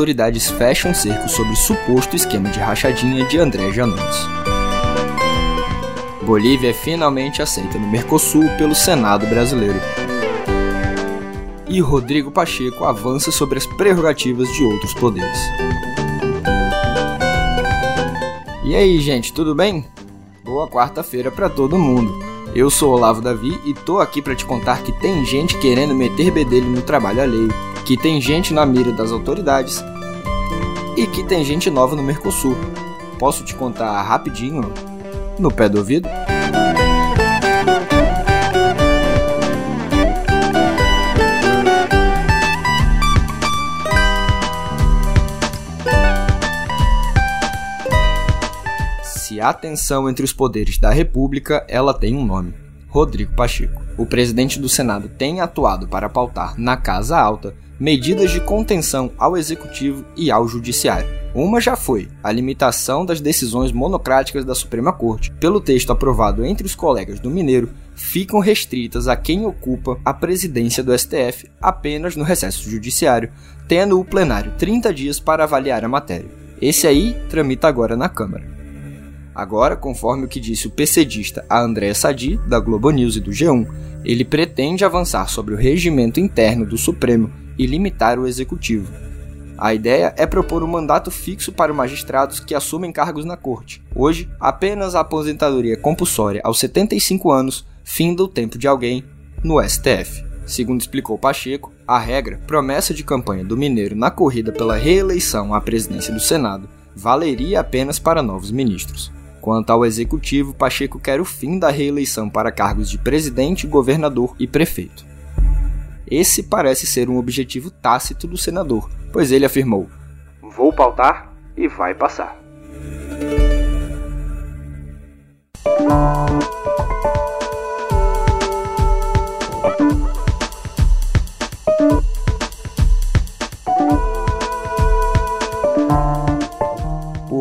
autoridades fecham cerco sobre suposto esquema de rachadinha de André Janones. Bolívia é finalmente aceita no Mercosul pelo Senado brasileiro. E Rodrigo Pacheco avança sobre as prerrogativas de outros poderes. E aí, gente, tudo bem? Boa quarta-feira para todo mundo. Eu sou Olavo Davi e tô aqui para te contar que tem gente querendo meter bedelho no trabalho alheio, que tem gente na mira das autoridades e que tem gente nova no Mercosul. Posso te contar rapidinho no pé do ouvido? Se há tensão entre os poderes da República, ela tem um nome: Rodrigo Pacheco. O presidente do Senado tem atuado para pautar na Casa Alta medidas de contenção ao executivo e ao judiciário. Uma já foi a limitação das decisões monocráticas da Suprema Corte. Pelo texto aprovado entre os colegas do Mineiro, ficam restritas a quem ocupa a presidência do STF apenas no recesso judiciário, tendo o plenário 30 dias para avaliar a matéria. Esse aí tramita agora na Câmara. Agora, conforme o que disse o PCdista André Sadi, da Globo News e do G1, ele pretende avançar sobre o regimento interno do Supremo e limitar o executivo. A ideia é propor um mandato fixo para magistrados que assumem cargos na corte. Hoje, apenas a aposentadoria compulsória aos 75 anos finda o tempo de alguém no STF. Segundo explicou Pacheco, a regra, promessa de campanha do Mineiro na corrida pela reeleição à presidência do Senado, valeria apenas para novos ministros. Quanto ao executivo, Pacheco quer o fim da reeleição para cargos de presidente, governador e prefeito. Esse parece ser um objetivo tácito do senador, pois ele afirmou: Vou pautar e vai passar.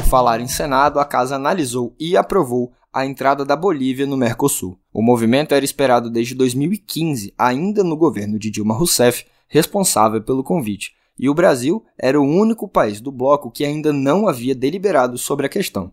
falar em Senado, a Casa analisou e aprovou a entrada da Bolívia no Mercosul. O movimento era esperado desde 2015, ainda no governo de Dilma Rousseff, responsável pelo convite, e o Brasil era o único país do bloco que ainda não havia deliberado sobre a questão.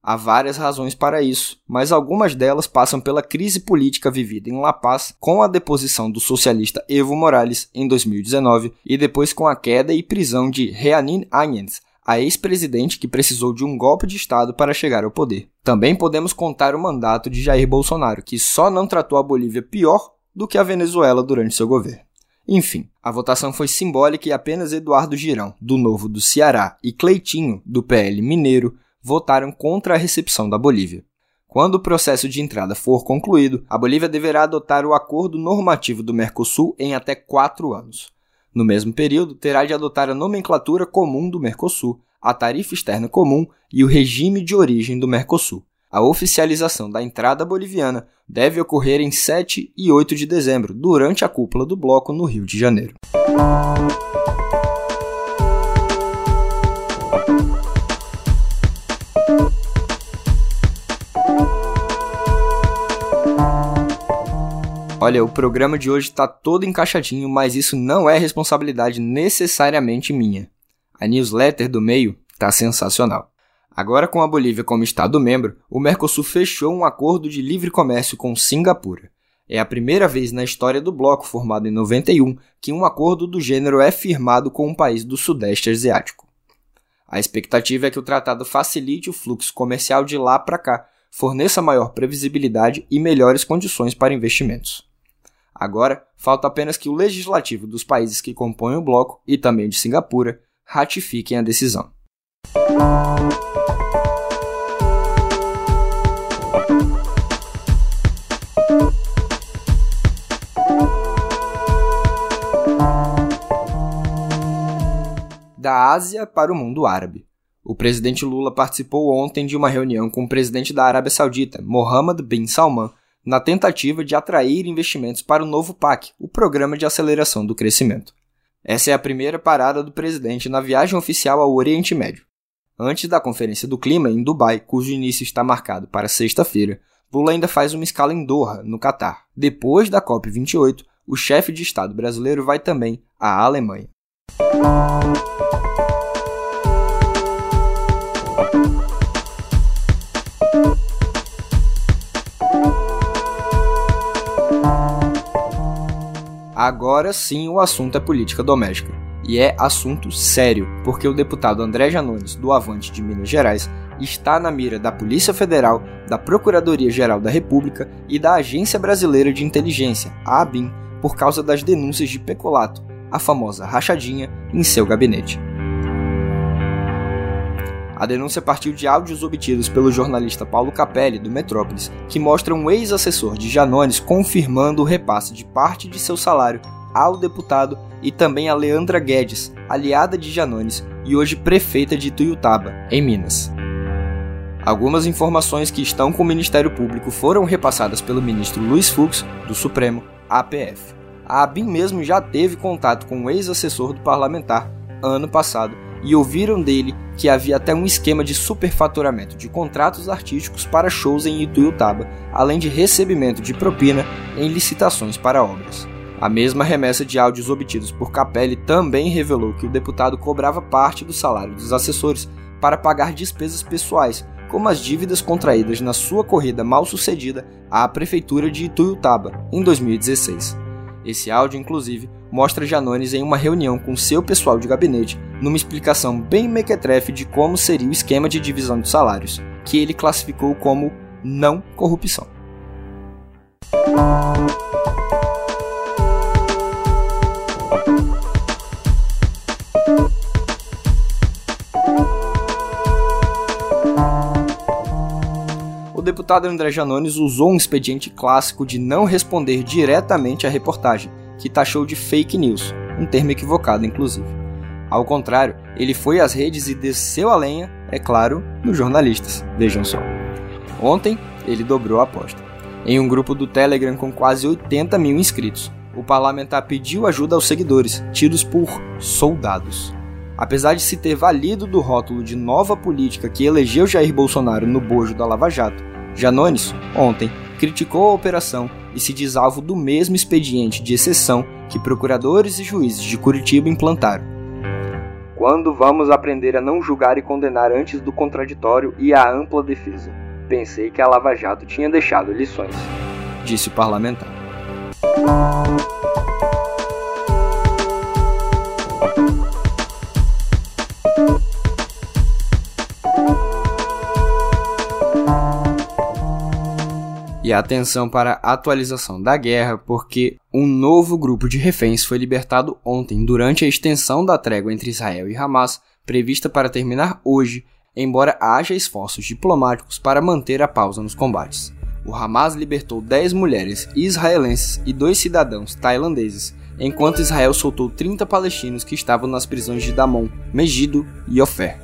Há várias razões para isso, mas algumas delas passam pela crise política vivida em La Paz com a deposição do socialista Evo Morales em 2019 e depois com a queda e prisão de Reanin Áñez, a ex-presidente que precisou de um golpe de Estado para chegar ao poder. Também podemos contar o mandato de Jair Bolsonaro, que só não tratou a Bolívia pior do que a Venezuela durante seu governo. Enfim, a votação foi simbólica e apenas Eduardo Girão, do Novo do Ceará, e Cleitinho, do PL Mineiro, votaram contra a recepção da Bolívia. Quando o processo de entrada for concluído, a Bolívia deverá adotar o acordo normativo do Mercosul em até quatro anos. No mesmo período, terá de adotar a nomenclatura comum do Mercosul, a tarifa externa comum e o regime de origem do Mercosul. A oficialização da entrada boliviana deve ocorrer em 7 e 8 de dezembro, durante a cúpula do bloco no Rio de Janeiro. Olha, o programa de hoje está todo encaixadinho, mas isso não é responsabilidade necessariamente minha. A newsletter do meio está sensacional. Agora, com a Bolívia como Estado-membro, o Mercosul fechou um acordo de livre comércio com Singapura. É a primeira vez na história do bloco, formado em 91, que um acordo do gênero é firmado com um país do Sudeste Asiático. A expectativa é que o tratado facilite o fluxo comercial de lá para cá, forneça maior previsibilidade e melhores condições para investimentos. Agora, falta apenas que o legislativo dos países que compõem o bloco e também de Singapura ratifiquem a decisão. Da Ásia para o mundo árabe. O presidente Lula participou ontem de uma reunião com o presidente da Arábia Saudita, Mohammed bin Salman, na tentativa de atrair investimentos para o novo PAC, o Programa de Aceleração do Crescimento. Essa é a primeira parada do presidente na viagem oficial ao Oriente Médio. Antes da Conferência do Clima, em Dubai, cujo início está marcado para sexta-feira, Lula ainda faz uma escala em Doha, no Catar. Depois da COP28, o chefe de Estado brasileiro vai também à Alemanha. Agora sim o assunto é política doméstica. E é assunto sério, porque o deputado André Janones, do Avante de Minas Gerais, está na mira da Polícia Federal, da Procuradoria-Geral da República e da Agência Brasileira de Inteligência, a ABIN, por causa das denúncias de peculato, a famosa rachadinha, em seu gabinete. A denúncia partiu de áudios obtidos pelo jornalista Paulo Capelli, do Metrópolis, que mostra um ex-assessor de Janones confirmando o repasse de parte de seu salário ao deputado e também a Leandra Guedes, aliada de Janones e hoje prefeita de Tuiutaba, em Minas. Algumas informações que estão com o Ministério Público foram repassadas pelo ministro Luiz Fux, do Supremo, APF. A ABIN mesmo já teve contato com o ex-assessor do parlamentar ano passado e ouviram dele que havia até um esquema de superfaturamento de contratos artísticos para shows em Ituiutaba, além de recebimento de propina em licitações para obras. A mesma remessa de áudios obtidos por Capelli também revelou que o deputado cobrava parte do salário dos assessores para pagar despesas pessoais, como as dívidas contraídas na sua corrida mal sucedida à prefeitura de Ituiutaba em 2016. Esse áudio, inclusive, mostra Janones em uma reunião com seu pessoal de gabinete, numa explicação bem mequetrefe de como seria o esquema de divisão dos salários, que ele classificou como não corrupção. o deputado André Janones usou um expediente clássico de não responder diretamente à reportagem, que taxou de fake news, um termo equivocado inclusive. Ao contrário, ele foi às redes e desceu a lenha, é claro, nos jornalistas. Vejam só. Ontem, ele dobrou a aposta. Em um grupo do Telegram com quase 80 mil inscritos, o parlamentar pediu ajuda aos seguidores, tidos por soldados. Apesar de se ter valido do rótulo de nova política que elegeu Jair Bolsonaro no bojo da Lava Jato, Janones, ontem, criticou a operação e se diz alvo do mesmo expediente de exceção que procuradores e juízes de Curitiba implantaram. Quando vamos aprender a não julgar e condenar antes do contraditório e a ampla defesa? Pensei que a Lava Jato tinha deixado lições, disse o parlamentar. E atenção para a atualização da guerra, porque um novo grupo de reféns foi libertado ontem durante a extensão da trégua entre Israel e Hamas, prevista para terminar hoje, embora haja esforços diplomáticos para manter a pausa nos combates. O Hamas libertou 10 mulheres israelenses e dois cidadãos tailandeses, enquanto Israel soltou 30 palestinos que estavam nas prisões de Damon, Megido e Ofer.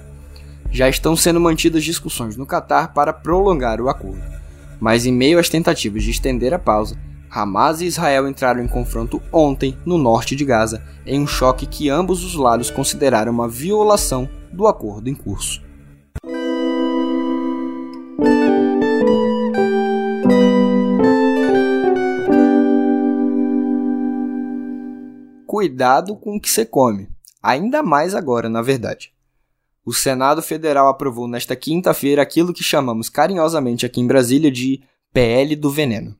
Já estão sendo mantidas discussões no Catar para prolongar o acordo. Mas em meio às tentativas de estender a pausa, Hamas e Israel entraram em confronto ontem no norte de Gaza, em um choque que ambos os lados consideraram uma violação do acordo em curso. Cuidado com o que você come, ainda mais agora, na verdade. O Senado Federal aprovou nesta quinta-feira aquilo que chamamos carinhosamente aqui em Brasília de PL do Veneno.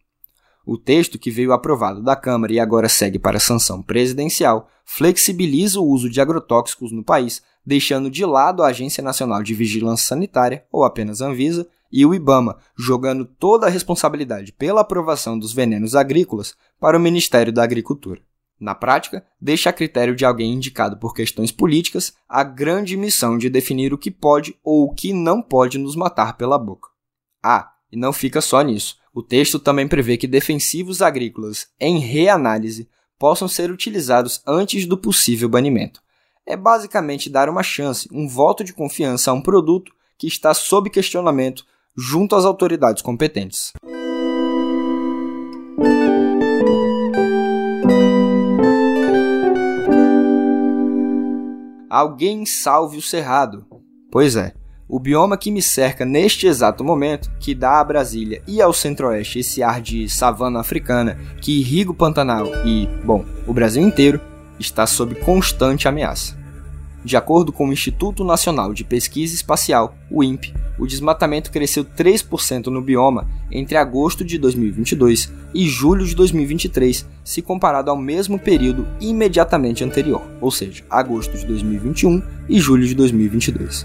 O texto, que veio aprovado da Câmara e agora segue para sanção presidencial, flexibiliza o uso de agrotóxicos no país, deixando de lado a Agência Nacional de Vigilância Sanitária, ou apenas Anvisa, e o IBAMA, jogando toda a responsabilidade pela aprovação dos venenos agrícolas para o Ministério da Agricultura. Na prática, deixa a critério de alguém indicado por questões políticas a grande missão de definir o que pode ou o que não pode nos matar pela boca. Ah, e não fica só nisso. O texto também prevê que defensivos agrícolas em reanálise possam ser utilizados antes do possível banimento. É basicamente dar uma chance, um voto de confiança a um produto que está sob questionamento junto às autoridades competentes. Alguém salve o cerrado. Pois é, o bioma que me cerca neste exato momento, que dá a Brasília e ao centro-oeste esse ar de savana africana que irriga o Pantanal e, bom, o Brasil inteiro, está sob constante ameaça. De acordo com o Instituto Nacional de Pesquisa Espacial, o INPE, o desmatamento cresceu 3% no bioma entre agosto de 2022 e julho de 2023, se comparado ao mesmo período imediatamente anterior, ou seja, agosto de 2021 e julho de 2022.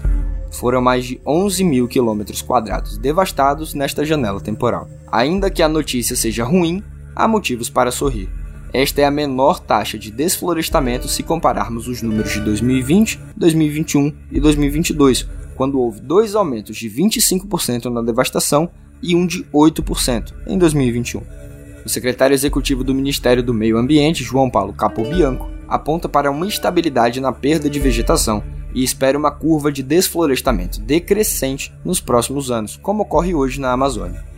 Foram mais de 11 mil quilômetros quadrados devastados nesta janela temporal. Ainda que a notícia seja ruim, há motivos para sorrir. Esta é a menor taxa de desflorestamento se compararmos os números de 2020, 2021 e 2022, quando houve dois aumentos de 25% na devastação e um de 8% em 2021. O secretário executivo do Ministério do Meio Ambiente, João Paulo Capobianco, aponta para uma instabilidade na perda de vegetação e espera uma curva de desflorestamento decrescente nos próximos anos, como ocorre hoje na Amazônia.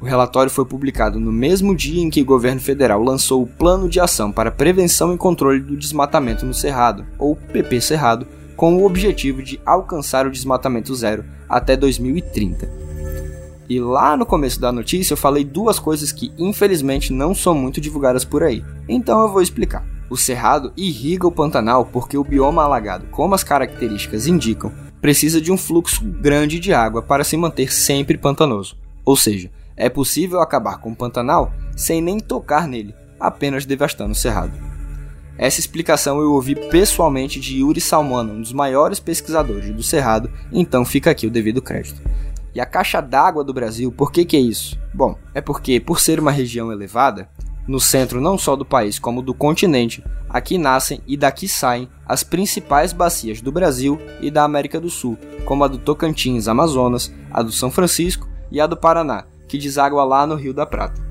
O relatório foi publicado no mesmo dia em que o governo federal lançou o Plano de Ação para Prevenção e Controle do Desmatamento no Cerrado, ou PP Cerrado, com o objetivo de alcançar o desmatamento zero até 2030. E lá no começo da notícia eu falei duas coisas que infelizmente não são muito divulgadas por aí, então eu vou explicar. O cerrado irriga o Pantanal porque o bioma alagado, como as características indicam, precisa de um fluxo grande de água para se manter sempre pantanoso. Ou seja, é possível acabar com o Pantanal sem nem tocar nele, apenas devastando o cerrado. Essa explicação eu ouvi pessoalmente de Yuri Salmano, um dos maiores pesquisadores do Cerrado, então fica aqui o devido crédito. E a caixa d'água do Brasil, por que, que é isso? Bom, é porque, por ser uma região elevada, no centro não só do país como do continente, aqui nascem e daqui saem as principais bacias do Brasil e da América do Sul, como a do Tocantins, Amazonas, a do São Francisco e a do Paraná, que deságua lá no Rio da Prata.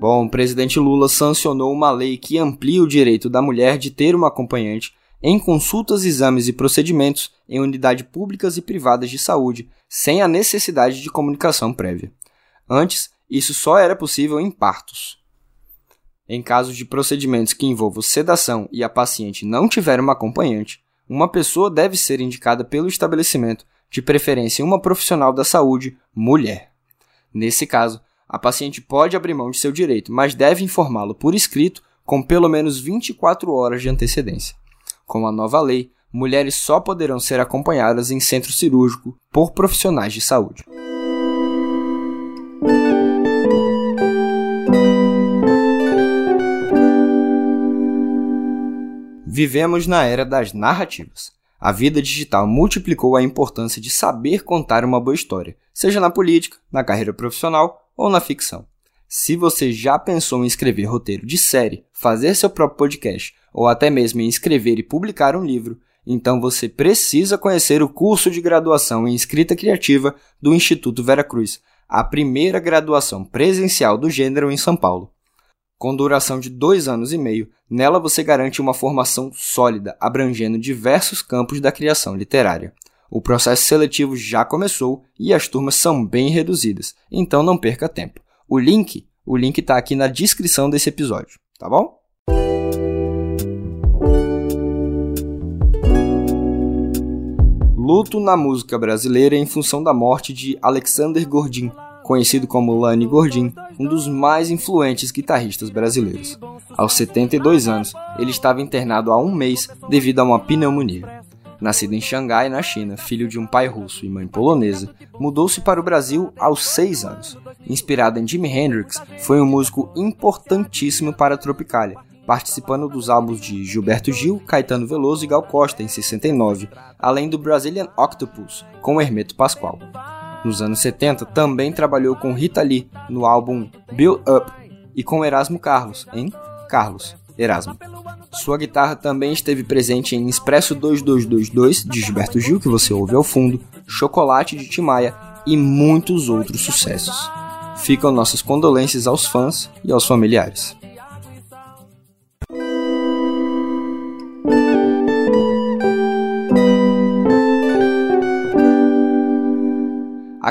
Bom, o presidente Lula sancionou uma lei que amplia o direito da mulher de ter uma acompanhante em consultas, exames e procedimentos em unidades públicas e privadas de saúde, sem a necessidade de comunicação prévia. Antes, isso só era possível em partos. Em casos de procedimentos que envolvam sedação e a paciente não tiver uma acompanhante, uma pessoa deve ser indicada pelo estabelecimento, de preferência uma profissional da saúde, mulher. Nesse caso, a paciente pode abrir mão de seu direito, mas deve informá-lo por escrito com pelo menos 24 horas de antecedência. Com a nova lei, mulheres só poderão ser acompanhadas em centro cirúrgico por profissionais de saúde. Vivemos na era das narrativas. A vida digital multiplicou a importância de saber contar uma boa história, seja na política, na carreira profissional ou na ficção. Se você já pensou em escrever roteiro de série, fazer seu próprio podcast ou até mesmo em escrever e publicar um livro, então você precisa conhecer o curso de graduação em escrita criativa do Instituto Vera Cruz, a primeira graduação presencial do gênero em São Paulo. Com duração de dois anos e meio, nela você garante uma formação sólida, abrangendo diversos campos da criação literária. O processo seletivo já começou e as turmas são bem reduzidas, então não perca tempo. O link, o link está aqui na descrição desse episódio, tá bom? Luto na música brasileira em função da morte de Alexander Gordin, conhecido como Lani Gordin, um dos mais influentes guitarristas brasileiros. Aos 72 anos, ele estava internado há um mês devido a uma pneumonia. Nascido em Xangai, na China, filho de um pai russo e mãe polonesa, mudou-se para o Brasil aos 6 anos. Inspirado em Jimi Hendrix, foi um músico importantíssimo para a Tropicália, participando dos álbuns de Gilberto Gil, Caetano Veloso e Gal Costa em 69, além do Brazilian Octopus, com Hermeto Pascoal. Nos anos 70, também trabalhou com Rita Lee no álbum Build Up e com Erasmo Carlos em Carlos Erasmo. Sua guitarra também esteve presente em Expresso 2222 de Gilberto Gil, que você ouve ao fundo, Chocolate de Timaya e muitos outros sucessos. Ficam nossas condolências aos fãs e aos familiares.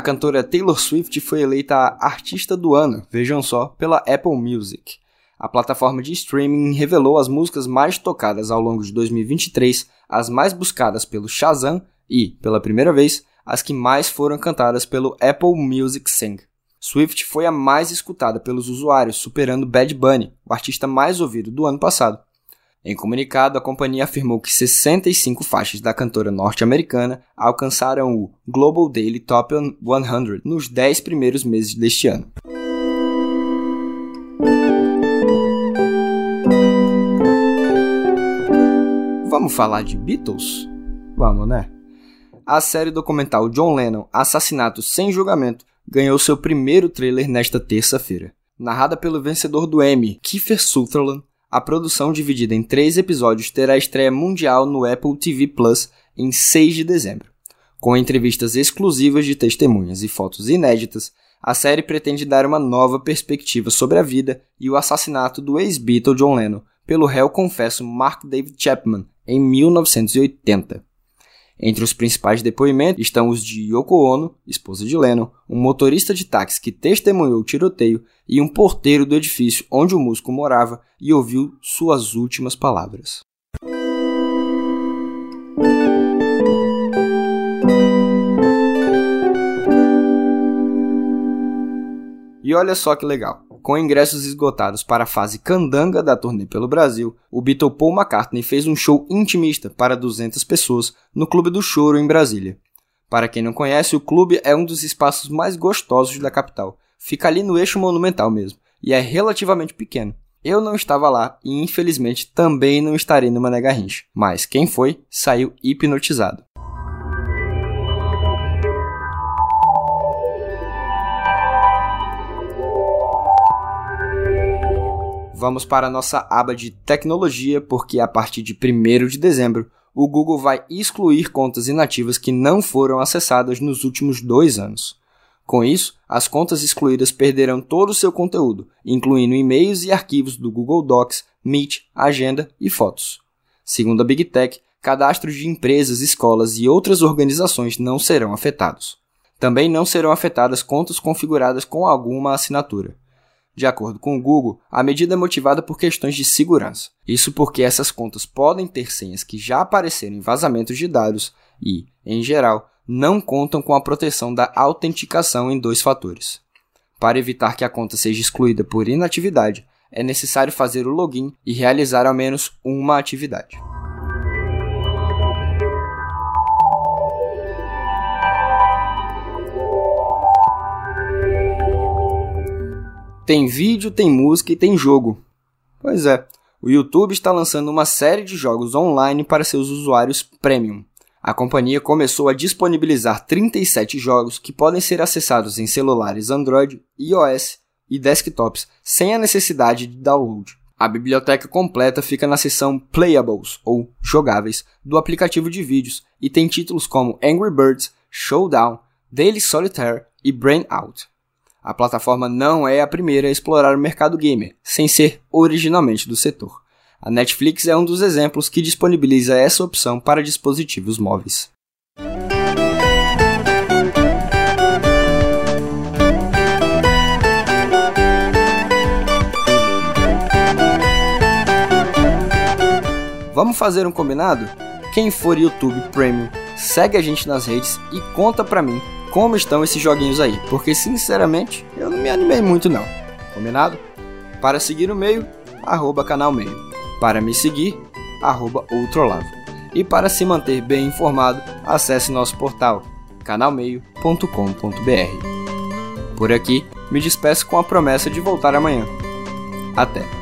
A cantora Taylor Swift foi eleita a Artista do Ano, vejam só, pela Apple Music. A plataforma de streaming revelou as músicas mais tocadas ao longo de 2023, as mais buscadas pelo Shazam e, pela primeira vez, as que mais foram cantadas pelo Apple Music Sing. Swift foi a mais escutada pelos usuários, superando Bad Bunny, o artista mais ouvido do ano passado. Em comunicado, a companhia afirmou que 65 faixas da cantora norte-americana alcançaram o Global Daily Top 100 nos 10 primeiros meses deste ano. Vamos falar de Beatles? Vamos, né? A série documental John Lennon Assassinato Sem Julgamento ganhou seu primeiro trailer nesta terça-feira. Narrada pelo vencedor do Emmy, Kiefer Sutherland, a produção dividida em três episódios terá estreia mundial no Apple TV Plus em 6 de dezembro. Com entrevistas exclusivas de testemunhas e fotos inéditas, a série pretende dar uma nova perspectiva sobre a vida e o assassinato do ex-Beatle John Lennon pelo réu confesso Mark David Chapman em 1980. Entre os principais depoimentos estão os de Yoko Ono, esposa de Lennon, um motorista de táxi que testemunhou o tiroteio e um porteiro do edifício onde o músico morava e ouviu suas últimas palavras. E olha só que legal. Com ingressos esgotados para a fase candanga da turnê pelo Brasil, o Beatle Paul McCartney fez um show intimista para 200 pessoas no Clube do Choro em Brasília. Para quem não conhece, o clube é um dos espaços mais gostosos da capital. Fica ali no eixo monumental mesmo, e é relativamente pequeno. Eu não estava lá e infelizmente também não estarei no Mané Garrincha, mas quem foi saiu hipnotizado. Vamos para a nossa aba de tecnologia, porque a partir de 1 de dezembro, o Google vai excluir contas inativas que não foram acessadas nos últimos dois anos. Com isso, as contas excluídas perderão todo o seu conteúdo, incluindo e-mails e arquivos do Google Docs, Meet, Agenda e fotos. Segundo a Big Tech, cadastros de empresas, escolas e outras organizações não serão afetados. Também não serão afetadas contas configuradas com alguma assinatura. De acordo com o Google, a medida é motivada por questões de segurança. Isso porque essas contas podem ter senhas que já apareceram em vazamentos de dados e, em geral, não contam com a proteção da autenticação em dois fatores. Para evitar que a conta seja excluída por inatividade, é necessário fazer o login e realizar ao menos uma atividade. Tem vídeo, tem música e tem jogo. Pois é, o YouTube está lançando uma série de jogos online para seus usuários premium. A companhia começou a disponibilizar 37 jogos que podem ser acessados em celulares Android, iOS e desktops sem a necessidade de download. A biblioteca completa fica na seção Playables, ou jogáveis, do aplicativo de vídeos e tem títulos como Angry Birds, Showdown, Daily Solitaire e Brain Out. A plataforma não é a primeira a explorar o mercado gamer, sem ser originalmente do setor. A Netflix é um dos exemplos que disponibiliza essa opção para dispositivos móveis. Vamos fazer um combinado? Quem for YouTube Premium, segue a gente nas redes e conta pra mim como estão esses joguinhos aí, porque sinceramente eu não me animei muito não. Combinado? Para seguir o meio, arroba canal meio. Para me seguir, arroba outrolavo. E para se manter bem informado, acesse nosso portal canalmeio.com.br. Por aqui, me despeço com a promessa de voltar amanhã. Até!